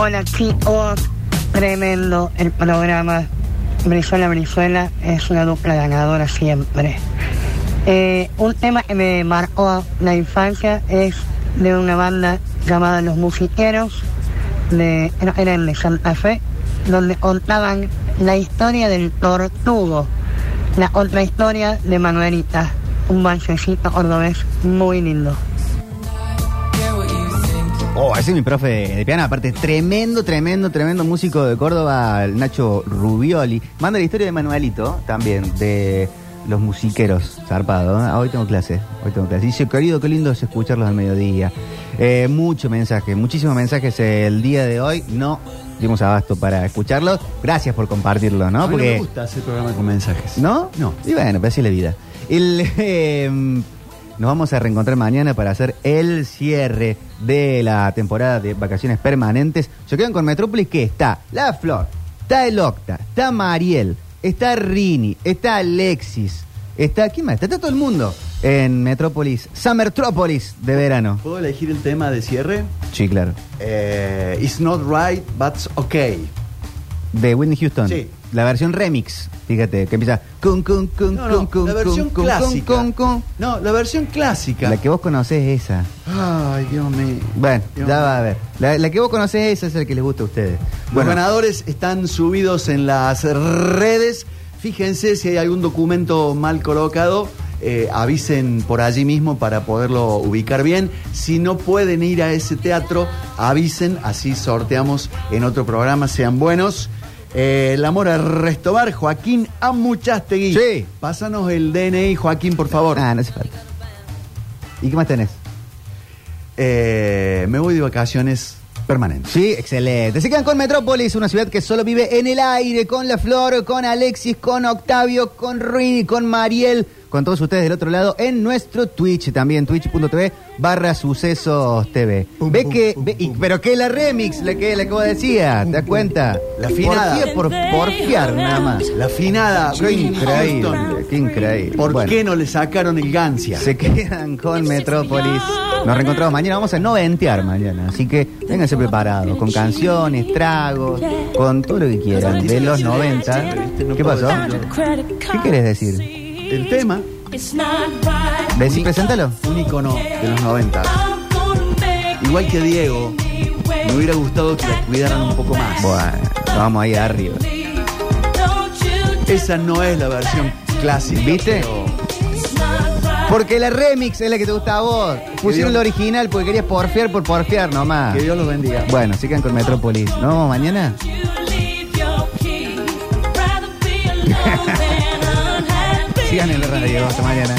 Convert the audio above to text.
Hola chicos, tremendo el programa. Brizuela Brizuela es una dupla ganadora siempre. Eh, un tema que me marcó la infancia es de una banda llamada Los Musiqueros, de, de Santa Fe, donde contaban la historia del tortugo, la otra historia de Manuelita, un balsecito cordobés muy lindo. Oh, ese es mi profe de piano, aparte tremendo, tremendo, tremendo músico de Córdoba, el Nacho Rubioli. Manda la historia de Manuelito también, de los musiqueros, zarpado. ¿eh? Ah, hoy tengo clase, hoy tengo clase. Dice, querido, qué lindo es escucharlos al mediodía. Eh, mucho mensaje, muchísimos mensajes el día de hoy. No dimos abasto para escucharlos. Gracias por compartirlo, ¿no? A mí no Porque, me gusta hacer programa con mensajes. ¿No? No. Y bueno, pero así es la vida. El, eh, nos vamos a reencontrar mañana para hacer el cierre de la temporada de vacaciones permanentes. Se quedan con Metrópolis que está La Flor, está el Octa, está Mariel, está Rini, está Alexis, está... ¿Quién más? Está, está todo el mundo en Metrópolis, Summertrópolis de verano. ¿Puedo elegir el tema de cierre? Sí, claro. Eh, It's not right, but okay. De Whitney Houston. Sí. La versión remix, fíjate, que empieza... Cun, cun, cun, No, no, cun, la versión cun, clásica. cun, cun. No, la versión clásica. La que vos conocés es esa. Ay, Dios mío. Bueno, Dios ya mío. va a ver. La, la que vos conocés esa es la que les gusta a ustedes. Los ganadores están subidos en las redes. Fíjense si hay algún documento mal colocado. eh, avisen por allí mismo para poderlo ubicar bien. Si no pueden ir a ese teatro, avisen, así sorteamos en otro programa. Sean buenos. Eh, el amor a Restobar, Joaquín Amuchastegui. Sí. Pásanos el DNI, Joaquín, por favor. Ah, no hace falta. ¿Y qué más tenés? Eh, me voy de vacaciones permanentes. Sí, excelente. Se quedan con Metrópolis, una ciudad que solo vive en el aire, con La Flor, con Alexis, con Octavio, con Rini, con Mariel, con todos ustedes del otro lado, en nuestro Twitch también, twitch.tv barra sucesos TV. Pum, ve pum, que, pum, ve- y- pum. pero que la remix, la que, la que vos decías, ¿te das cuenta? La afinada. Porfía por porfiar nada más. La afinada. Qué increíble, qué increíble. ¿Por Bueno. qué no le sacaron el Gancia? Se quedan con Metrópolis. Nos reencontramos mañana. Vamos a noventear mañana. Así que vénganse preparados. Con canciones, tragos, con todo lo que quieran. De los 90. ¿Qué pasó? ¿Qué querés decir? El tema, Decí, preséntalo. un icono de los 90. Igual que Diego, me hubiera gustado que la cuidaran un poco más. Bueno, vamos ahí arriba. Esa no es la versión clásica. ¿Viste? Porque la remix es la que te gusta a vos. Pusieron la original porque querías porfiar por porfiar nomás. Que Dios los bendiga. Bueno, quedan con Metrópolis. ¿Nos vemos mañana? Sigan en la radio. Hasta mañana.